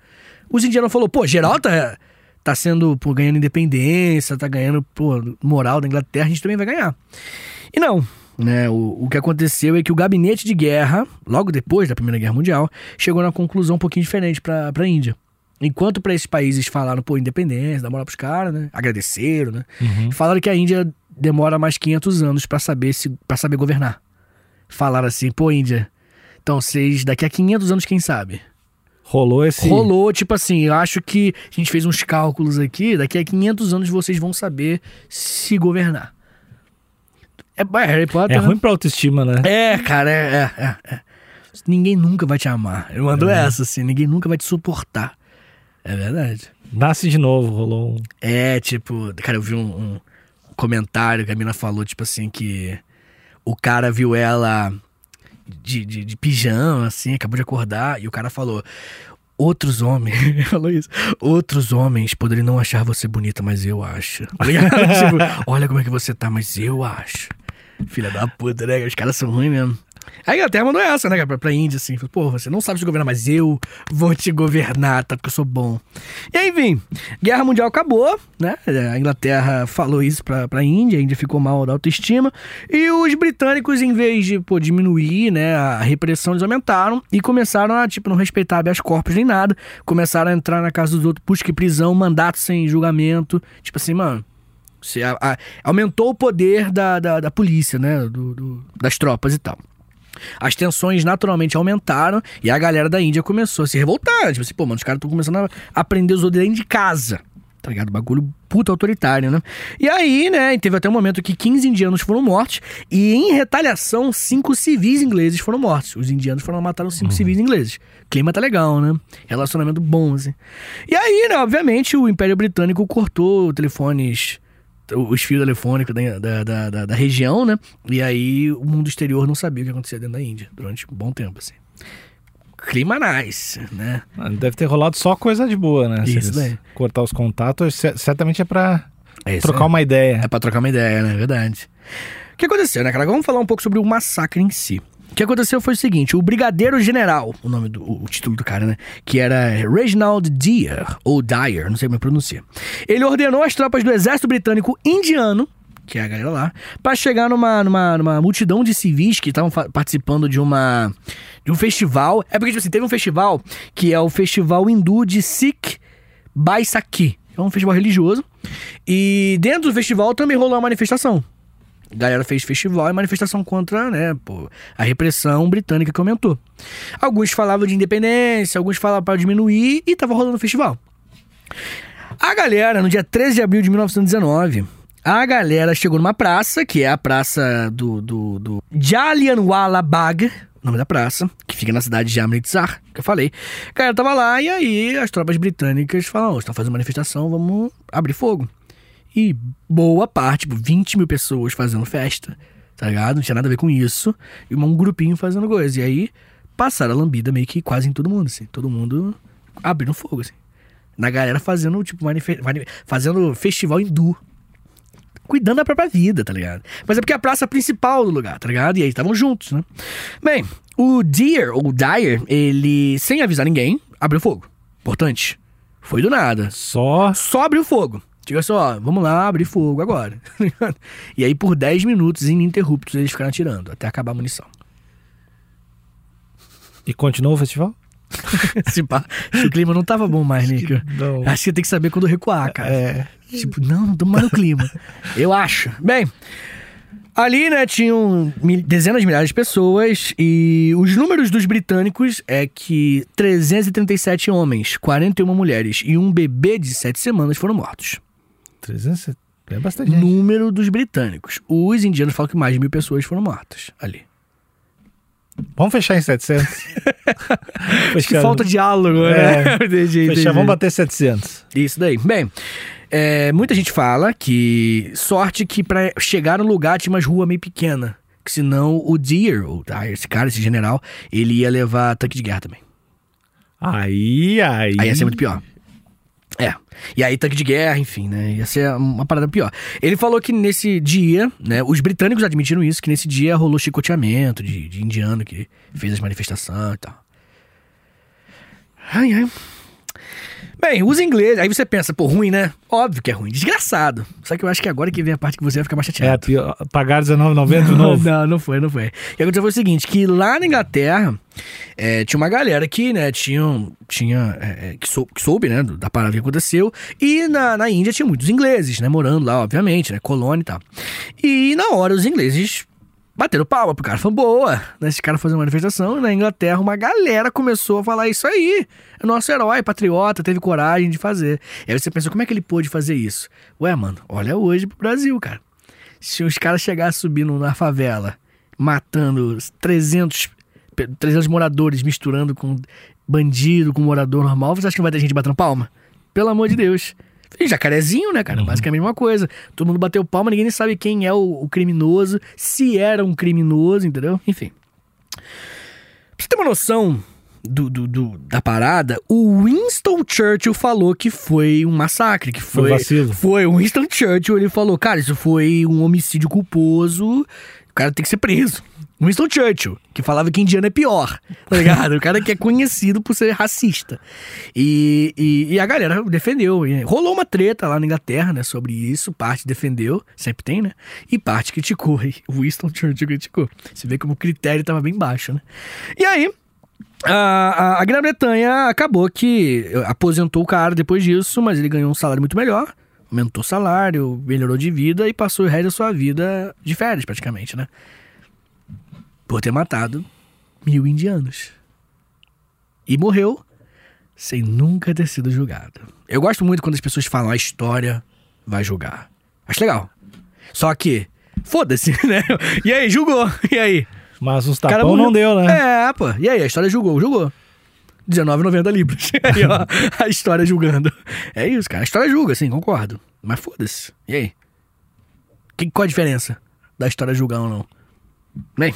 Os indianos falaram, pô, geral tá, tá sendo, pô, ganhando independência, tá ganhando, pô, moral da Inglaterra, a gente também vai ganhar. E não, né? O, o que aconteceu é que o gabinete de guerra, logo depois da Primeira Guerra Mundial, chegou na conclusão um pouquinho diferente pra, pra Índia. Enquanto para esses países falaram, pô, independência, dá moral pros caras, né? Agradeceram, né? Falaram que a Índia demora mais 500 anos pra saber se para saber governar. Falaram assim, pô, Índia, então vocês daqui a 500 anos, quem sabe? Rolou esse. Rolou, tipo assim, eu acho que a gente fez uns cálculos aqui, daqui a 500 anos vocês vão saber se governar. É, é Harry Potter, É né? ruim pra autoestima, né? É, cara, é, é, é, é. Ninguém nunca vai te amar. Ele mandou essa, assim, ninguém nunca vai te suportar. É verdade. Nasce de novo, rolou um. É, tipo, cara, eu vi um, um comentário que a mina falou, tipo assim, que o cara viu ela de, de, de pijama, assim, acabou de acordar, e o cara falou. Outros homens, falou isso. Outros homens poderiam não achar você bonita, mas eu acho. Tá tipo, olha como é que você tá, mas eu acho. Filha da puta, né? Os caras são ruins mesmo. A Inglaterra mandou essa, né, pra, pra Índia, assim. Pô, você não sabe se governar, mas eu vou te governar, tá? Porque eu sou bom. E aí, enfim, Guerra Mundial acabou, né? A Inglaterra falou isso pra, pra Índia, a Índia ficou mal da autoestima. E os britânicos, em vez de, pô, diminuir, né, a repressão, eles aumentaram e começaram a, tipo, não respeitar habeas corpus nem nada. Começaram a entrar na casa dos outros, busca e prisão, mandato sem julgamento. Tipo assim, mano, você a- a- aumentou o poder da, da, da polícia, né? Do, do- das tropas e tal. As tensões naturalmente aumentaram e a galera da Índia começou a se revoltar. Tipo assim, pô, mano, os caras estão começando a aprender os outros dentro de casa. Tá ligado? Bagulho puta autoritário, né? E aí, né, teve até um momento que 15 indianos foram mortos e, em retaliação, cinco civis ingleses foram mortos. Os indianos foram matar os cinco civis ingleses. Clima tá legal, né? Relacionamento bom, assim. E aí, né, obviamente, o Império Britânico cortou telefones os fios telefônicos da, da, da, da- região, né? E aí o mundo exterior não sabia o que acontecia dentro da Índia durante um bom tempo, assim. Clima nice, né? Mano, Deve ter rolado só coisa de boa, né? Isso daí. Cortar os contatos, cer- certamente é pra É trocar aí. uma ideia. É pra trocar uma ideia, né? Verdade. O que aconteceu, né, cara? Vamos falar um pouco sobre o massacre em si. O que aconteceu foi o seguinte: o Brigadeiro General, o nome do o título do cara, né? Que era Reginald Dyer, ou Dyer, não sei como pronuncia. Ele ordenou as tropas do exército britânico indiano, que é a galera lá, pra chegar numa, numa, numa multidão de civis que estavam participando de uma de um festival. É porque, tipo assim, teve um festival que é o Festival Hindu de Sikh Baisakhi. É um festival religioso. E dentro do festival também rolou uma manifestação. Galera fez festival e manifestação contra, né, pô, a repressão britânica que aumentou. Alguns falavam de independência, alguns falavam para diminuir e tava rolando o festival. A galera, no dia 13 de abril de 1919, a galera chegou numa praça, que é a praça do, do, do Jallianwala Bagh, nome da praça, que fica na cidade de Amritsar, que eu falei. A galera tava lá e aí as tropas britânicas falaram, "Ó, estão fazendo manifestação, vamos abrir fogo. E boa parte, tipo, 20 mil pessoas fazendo festa, tá ligado? Não tinha nada a ver com isso. E um grupinho fazendo coisa. E aí passaram a lambida meio que quase em todo mundo, assim. Todo mundo abrindo fogo, assim. Na galera fazendo, tipo, fazendo festival hindu. Cuidando da própria vida, tá ligado? Mas é porque é a praça principal do lugar, tá ligado? E aí estavam juntos, né? Bem, o Deer, ou Dyer, ele, sem avisar ninguém, abriu fogo. Importante. Foi do nada Só. só abriu fogo. Diga só, vamos lá, abrir fogo agora. e aí, por 10 minutos ininterruptos, eles ficaram atirando, até acabar a munição. E continuou o festival? Se pá, o clima não tava bom mais, Nico. Não. Acho que tem que saber quando recuar, cara. É. Tipo, não, não tô mais no clima. Eu acho. Bem, ali, né, tinham dezenas de milhares de pessoas e os números dos britânicos é que 337 homens, 41 mulheres e um bebê de 7 semanas foram mortos. 300. É bastante. gente. número dos britânicos. Os indianos falam que mais de mil pessoas foram mortas ali. Vamos fechar em 700. Acho que falta diálogo, né? É. Entendi, Fechar, entendi. vamos bater 700. Isso daí. Bem, é, muita gente fala que sorte que pra chegar no lugar tinha umas ruas meio pequena. Que senão o Deer, ou ah, esse cara, esse general, ele ia levar tanque de guerra também. Aí, aí. Aí ia ser muito pior. É. E aí, tanque de guerra, enfim, né? Ia ser uma parada pior. Ele falou que nesse dia, né? Os britânicos admitiram isso, que nesse dia rolou chicoteamento de, de indiano que fez as manifestações e tal. Ai, ai. Bem, os ingleses. Aí você pensa, pô, ruim, né? Óbvio que é ruim. Desgraçado. Só que eu acho que agora que vem a parte que você vai ficar mais É, chateado. pior, pagar R$19,90 de novo. Não, não foi, não foi. O que aconteceu foi o seguinte, que lá na Inglaterra, é, tinha uma galera que, né, tinha, tinha é, é, que, sou- que soube, né, da parada que aconteceu, e na, na Índia tinha muitos ingleses, né, morando lá, obviamente, né, colônia e tal. E na hora os ingleses bateram palma pro cara, falaram, boa, né, esse cara fazendo manifestação, e na Inglaterra uma galera começou a falar isso aí, é nosso herói, patriota, teve coragem de fazer. E aí você pensa, como é que ele pôde fazer isso? Ué, mano, olha hoje pro Brasil, cara. Se os caras chegassem subindo na favela, matando 300, pe- 300 moradores, misturando com bandido, com morador normal, você acha que não vai ter gente batendo palma? Pelo amor de Deus. E jacarezinho, né, cara? Basicamente a mesma coisa. Todo mundo bateu palma, ninguém nem sabe quem é o, o criminoso, se era um criminoso, entendeu? Enfim. Pra você ter uma noção do, do- do- da parada, o Winston Churchill falou que foi um massacre, que Foi foi. vacilo. Foi o Winston Churchill, ele falou, cara, isso foi um homicídio culposo, o cara tem que ser preso. Winston Churchill, que falava que indiano é pior, tá ligado? o cara que é conhecido por ser racista. E, e, e a galera defendeu. Rolou uma treta lá na Inglaterra, né, sobre isso. Parte defendeu, sempre tem, né? E parte criticou. E Winston Churchill criticou. Você vê como o critério tava bem baixo, né? E aí, a, a- a Grã-Bretanha acabou que aposentou o cara depois disso, mas ele ganhou um salário muito melhor, aumentou o salário, melhorou de vida e passou o resto da sua vida de férias, praticamente, né? Por ter matado mil indianos. E morreu sem nunca ter sido julgado. Eu gosto muito quando as pessoas falam a história vai julgar. Acho legal. Só que, foda-se, né? E aí, julgou. E aí? Mas uns O cara tapão morreu. não deu, né? É, pô. E aí, a história julgou, julgou. R$19,90 libras. aí, ó, a história julgando. É isso, cara. A história julga, sim, concordo. Mas foda-se. E aí? Que, qual a diferença da história julgar ou não? Bem.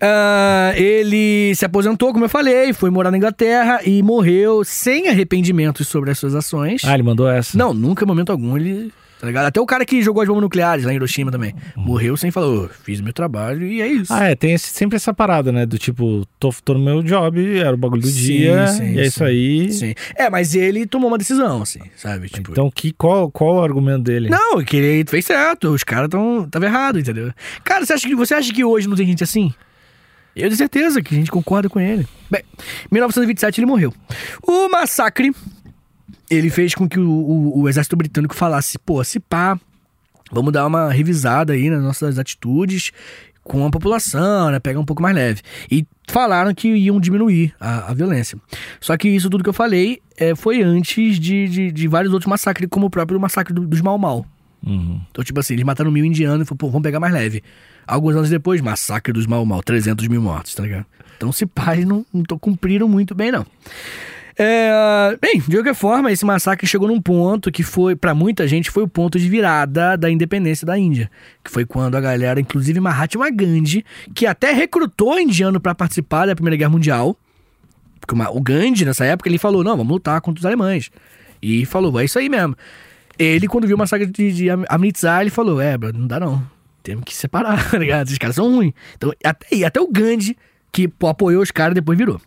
Ah, ele se aposentou, como eu falei, foi morar na Inglaterra e morreu sem arrependimentos sobre as suas ações. Ah, ele mandou essa. Não, nunca em momento algum ele Tá ligado? Até o cara que jogou as bombas nucleares lá em Hiroshima também. Morreu sem falar, "Ô, fiz meu trabalho e é isso. Ah, é, tem esse- sempre essa parada, né? Do tipo, tô, tô no meu job, era o bagulho do Sim, dia, sim, e é isso sim. aí. Sim. É, mas ele tomou uma decisão, assim, sabe? Tipo, Então, que, qual, qual o argumento dele? Não, que ele fez certo. Os caras tão tava errado, entendeu? Cara, você acha, que, você acha que hoje não tem gente assim? Eu tenho certeza que a gente concorda com ele. Bem, em 1927 ele morreu. O massacre, ele fez com que o, o- o exército britânico falasse, pô, se pá, vamos dar uma revisada aí nas nossas atitudes com a população, né? Pegar um pouco mais leve. E falaram que iam diminuir a, a violência. Só que isso tudo que eu falei é, foi antes de, de, de vários outros massacres, como o próprio massacre do- dos Mau Mau. Uhum. Então, tipo assim, eles mataram mil indianos e falaram, pô, vamos pegar mais leve. Alguns anos depois, massacre dos Mau Mau, 300 mil mortos, tá ligado? Então, se pais não, não cumpriram muito bem, não. É, bem, de qualquer forma, esse massacre chegou num ponto que foi, pra muita gente, foi o ponto de virada da independência da Índia. Que foi quando a galera, inclusive Mahatma Gandhi, que até recrutou indiano pra participar da Primeira Guerra Mundial, porque o Gandhi, nessa época, ele falou: não, vamos lutar contra os alemães. E falou: é isso aí mesmo. Ele, quando viu o massacre de, de Am- Amritsar, ele falou: é, não dá não. Temos que separar, tá ligado? Esses caras são ruins. Então, até, até o Gandhi, que apoiou os caras, depois virou.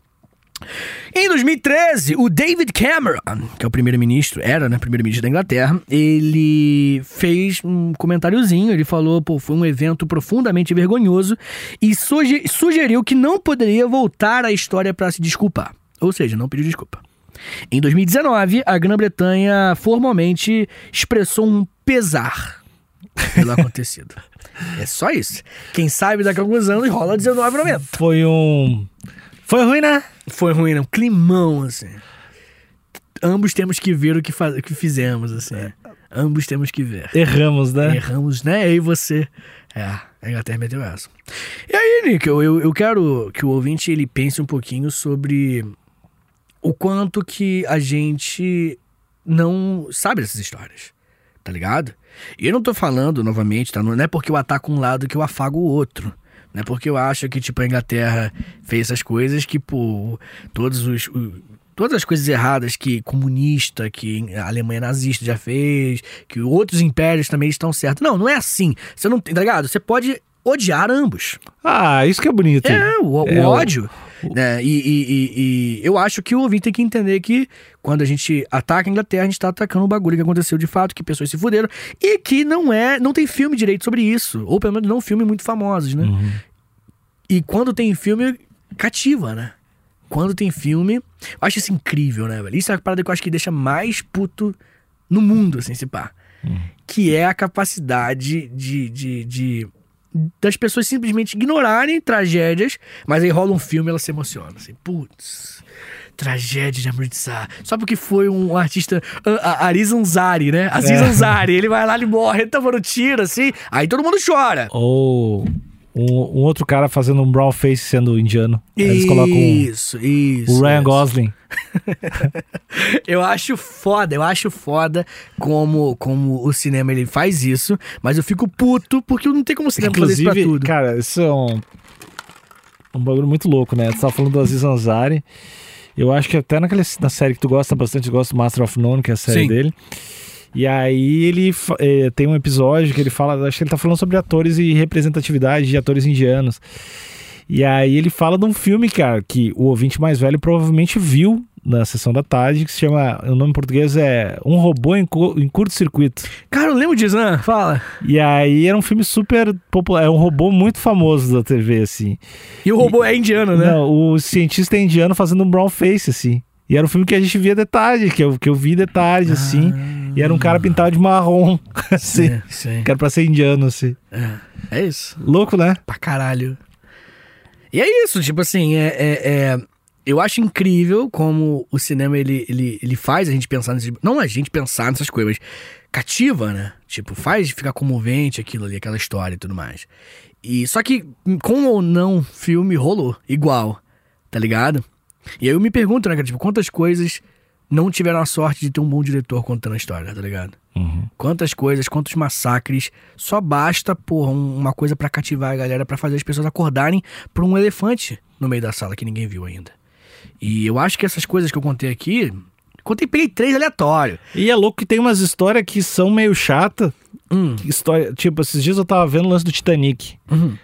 Em 2013, o David Cameron, que é o primeiro-ministro, era, né, primeiro-ministro da Inglaterra, ele fez um comentáriozinho, ele falou, pô, foi um evento profundamente vergonhoso e suge- sugeriu que não poderia voltar à história para se desculpar. Ou seja, não pediu desculpa. Em 2019, a Grã-Bretanha formalmente expressou um pesar pelo acontecido. É só isso. Quem sabe daqui a alguns anos rola 19,90. Foi um. Foi ruim, né? Foi ruim, não. Climão, assim. Ambos temos que ver o que, faz... o que fizemos, assim. Ambos temos que ver. Erramos, né? Erramos, né? E você. É, a Inglaterra meteu essa. E aí, Nick, eu, eu, eu quero que o ouvinte ele pense um pouquinho sobre o quanto que a gente não sabe dessas histórias. Tá ligado? E eu não tô falando, novamente, tá? Não é porque eu ataco um lado que eu afago o outro. Não é porque eu acho que, tipo, a Inglaterra fez essas coisas que, pô, todos os. o- Todas as coisas erradas que comunista, que a Alemanha nazista já fez, que outros impérios também estão certos. Não, não é assim. Você não tá ligado? Você pode odiar ambos. Ah, isso que é bonito. É, o, o É, o- ódio. Né? E, e- e- e eu acho que o ouvinte tem que entender que quando a gente ataca a Inglaterra, a gente tá atacando um bagulho que aconteceu de fato, que pessoas se fuderam, e que não é. Não tem filme direito sobre isso. Ou pelo menos não filme muito famosos, né? Uhum. E quando tem filme, cativa, né? Quando tem filme. Eu acho isso incrível, né, velho? Isso é a parada que eu acho que deixa mais puto no mundo, assim, se pá. Que é a capacidade de, de, de- das pessoas simplesmente ignorarem tragédias, mas aí rola um filme e ela se emociona, assim, putz. Tragédia de Amritsar. Só porque foi um artista. A, a Aziz Ansari, né? Aziz É. Ansari. Ele vai lá, ele morre, ele tava no tiro, assim. Aí todo mundo chora. Ou um, um outro cara fazendo um brown face sendo indiano. Eles colocam Isso, isso. o Ryan isso. Gosling. Eu acho foda, eu acho foda como, como o cinema ele faz isso, mas eu fico puto porque não tem como o cinema fazer isso pra Inclusive, tudo. cara, isso é um, um bagulho muito louco, né? Tu tava falando do Aziz Ansari. Eu acho que até naquela, na série que tu gosta bastante, tu gosta do Master of None, que é a série Sim. dele. E aí ele eh, tem um episódio que ele fala, acho que ele tá falando sobre atores e representatividade de atores indianos. E aí ele fala de um filme, cara, que o ouvinte mais velho provavelmente viu na sessão da tarde, que se chama, o nome em português é Um Robô em, em Curto-Circuito. Cara, eu lembro disso, né? Fala. E aí era um filme super popular, é um robô muito famoso da TV, assim. E o robô é indiano, né? Não, o cientista é indiano fazendo um brown face, assim. E era um filme que a gente via de tarde, que eu, que eu vi de tarde, assim. E era um cara pintado de marrom, assim. Sim, sim. Que era pra ser indiano, assim. É, é isso. Louco, né? Pra caralho. E é isso, tipo assim, é, é- é- eu acho incrível como o cinema ele, ele, ele faz a gente pensar nesse. Não a gente pensar nessas coisas, cativa, né? Tipo, faz ficar comovente aquilo ali, aquela história e tudo mais. E só que, com ou não, filme rolou igual, tá ligado? E aí eu me pergunto, né, cara, tipo, quantas coisas não tiveram a sorte de ter um bom diretor contando a história, tá ligado? Quantas coisas, quantos massacres. Só basta, porra, um- uma coisa pra cativar a galera, pra fazer as pessoas acordarem pra um elefante no meio da sala que ninguém viu ainda. E eu acho que essas coisas que eu contei aqui, Contei, peguei três aleatórios. E é louco que tem umas histórias que são meio chatas. Hum. História, tipo, esses dias eu tava vendo o lance do Titanic. Uhum.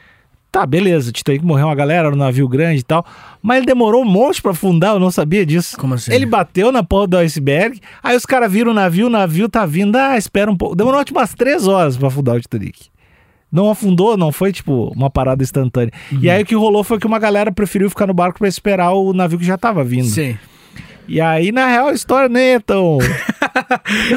Tá, beleza, o Titanic morreu uma galera no navio grande e tal. Mas ele demorou um monte pra afundar, eu não sabia disso. Como assim? Ele bateu na porra do iceberg, aí os caras viram o navio, o navio tá vindo, ah, espera um pouco. Demorou tipo umas três horas pra afundar o Titanic. Não afundou, não foi tipo uma parada instantânea. Uhum. E aí o que rolou foi que uma galera preferiu ficar no barco pra esperar o navio que já tava vindo. Sim. E aí, na real, a história nem é tão.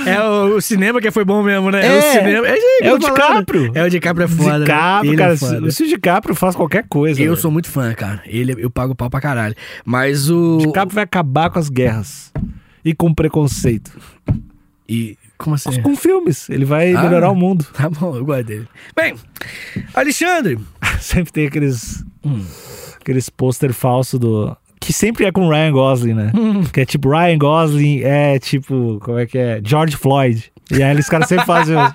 É o, o cinema que foi bom mesmo, né? É. o cinema. É, isso aí que É eu o. DiCaprio. É o DiCaprio é foda. né? DiCaprio, Ele cara. é foda. se o DiCaprio faz qualquer coisa. Eu velho. sou muito fã, cara. Ele, eu pago pau pra caralho. Mas o. O DiCaprio vai acabar com as guerras. E com preconceito. E. Como assim? Com filmes. Ele vai Ah. melhorar o mundo. Tá bom, eu gosto dele. Bem, Alexandre. Sempre tem aqueles. Hum. Aqueles pôster falso do. Que sempre é com Ryan Gosling, né? Hum. Que é tipo, Ryan Gosling é tipo. Como é que é? George Floyd. E aí os caras sempre fazem. Os,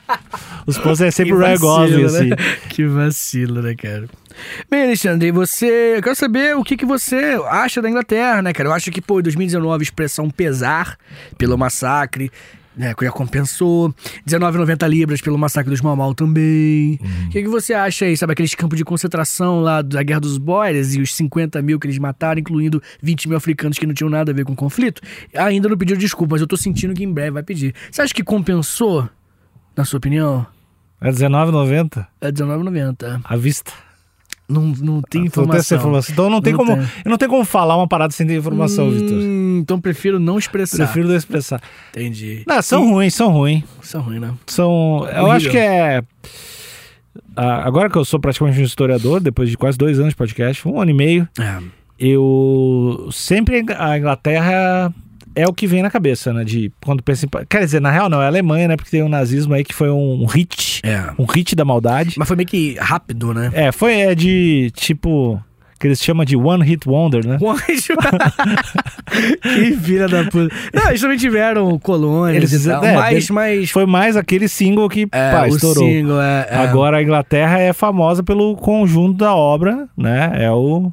os posters é sempre o Ryan Gosling, assim. né? Que vacilo, né, cara? Bem, Alexandre, você. Eu quero saber o que, que você acha da Inglaterra, né, cara? Eu acho que, pô, em 2019 expressar um pesar pelo massacre. Né, que já compensou. 19,90 libras pelo massacre dos Mau Mau também. O que, que você acha aí? Sabe aqueles campos de concentração lá da Guerra dos Boers e os 50 mil que eles mataram, incluindo 20 mil africanos que não tinham nada a ver com o conflito? Ainda não pediu desculpa, mas eu tô sentindo que em breve vai pedir. Você acha que compensou, na sua opinião? É R$19,90 É 19,90. à vista. Não, não tem Não tem essa informação. informação. Então não tem Não como. tem. Eu não tenho como falar uma parada sem ter informação, Vitor. Hum, então prefiro não expressar. Prefiro não expressar. Entendi. Não, são ruins, são ruins. São ruins, né? São. Eu Horrível. acho que é. ah, Agora que eu sou praticamente um historiador, depois de quase dois anos de podcast, um ano e meio, É. eu sempre a Inglaterra é o que vem na cabeça, né? De quando pensa em. Quer dizer, na real não, é a Alemanha, né? Porque tem o nazismo aí que foi um hit. É. Um hit da maldade. Mas foi meio que rápido, né? É, foi é de tipo. Que eles chamam de One Hit Wonder, né? que filha da puta. Não, eles também tiveram colônias Eles e tal, é, mas, mas Foi mais aquele single que é, pá, estourou. single é, é. Agora a Inglaterra é famosa pelo conjunto da obra, né? É o.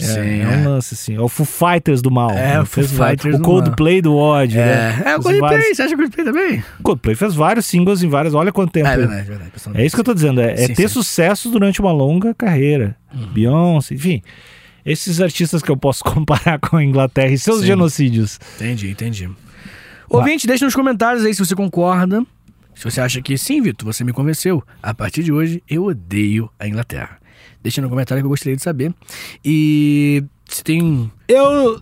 É, Sim, é é. um lance, assim. É o Foo Fighters do mal. É, né? o Foo Fez. Fighters O Coldplay do ódio, né? É, é o Coldplay. vários- Você acha o Coldplay também? O Coldplay fez vários singles em várias. Olha quanto tempo. É verdade, verdade. É isso que eu tô dizendo. É, é Sim, ter sim. sucesso durante uma longa carreira. Beyoncé, enfim. Esses artistas que eu posso comparar com a Inglaterra e seus Sim. genocídios. Entendi, entendi. Ouvinte, deixa nos comentários aí se você concorda. Se você acha que sim, Vitor, você me convenceu. A partir de hoje, eu odeio a Inglaterra. Deixa no comentário que eu gostaria de saber. E se tem. Eu.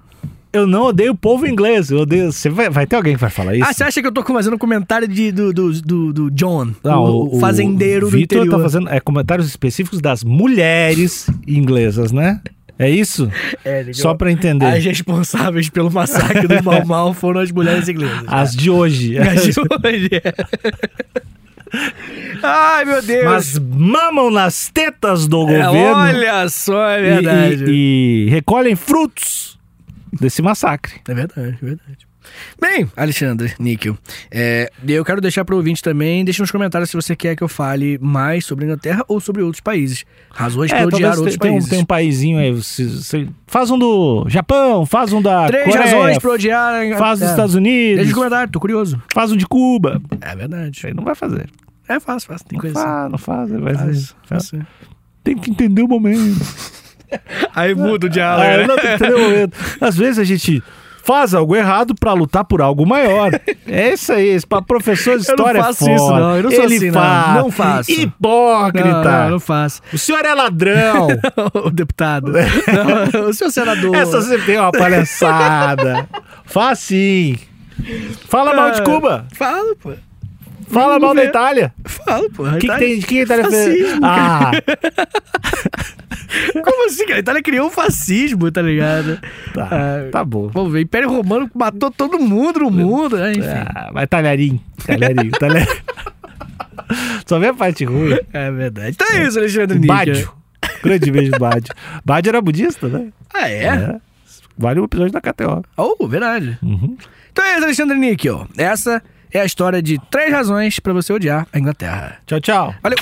Eu não odeio o povo inglês. Eu odeio. Você vai, vai ter alguém que vai falar isso? Ah, você acha que eu tô fazendo comentário de, do, do, do, do John, Não, o, o fazendeiro do Vitor interior? tá fazendo é, comentários específicos das mulheres inglesas, né? É isso? É, legal. Só pra entender. As responsáveis pelo massacre do Mau Mau foram as mulheres inglesas. As de hoje. As de hoje. Ai, meu Deus. Mas mamam nas tetas do É, governo olha só, é e- verdade. e, e recolhem frutos desse massacre. É verdade, é verdade. Bem, Alexandre, Níquel, é, eu quero deixar para o ouvinte também, deixa nos comentários se você quer que eu fale mais sobre a Inglaterra ou sobre outros países. Razões para odiar outros tem, tem um, países. tem um paizinho aí. Você, você- faz um do Japão, faz um da Três Coreia, razões para odiar a Inglaterra. faz dos Estados Unidos, Deixa nos comentários, tô curioso. faz um de Cuba. É verdade. Aí não vai fazer. É fácil, fácil. Tem Não coisa assim. faz, não faz. Vai Faz, faz. faz. Tem que entender o momento. Aí muda o diálogo. Ah, né? não, tem que entender o momento. Às vezes a gente faz algo errado pra lutar por algo maior. É isso aí. Pra professor de Eu não história faço é isso, não. Eu não sou Ele assim, não. faz. Não faço. Hipócrita. Não, não, não faço. O senhor é ladrão. o deputado. Não, o seu senador. Essa você tem uma palhaçada. Faz sim. Fala mal de Ah, Cuba. Fala, pô. Fala mal da ver. Itália. Fala, pô. O que, que tem? O que a Itália fez? Ah, Como assim, cara? A Itália criou o fascismo, tá ligado? tá, Ah, tá bom. Vamos ver, Império Romano matou todo mundo no mundo, né? Enfim. Ah, talharinho. Só vê a parte ruim. É verdade. Então é isso, Alexandre Níquel. Bádio. Grande beijo, Bádio. Bádio era budista, né? Ah, é? Vale um episódio da KTO. Oh, verdade. Uhum. Então é isso, Alexandre Níquel. Essa é a história de três razões pra você odiar a Inglaterra. Tchau, tchau. Valeu!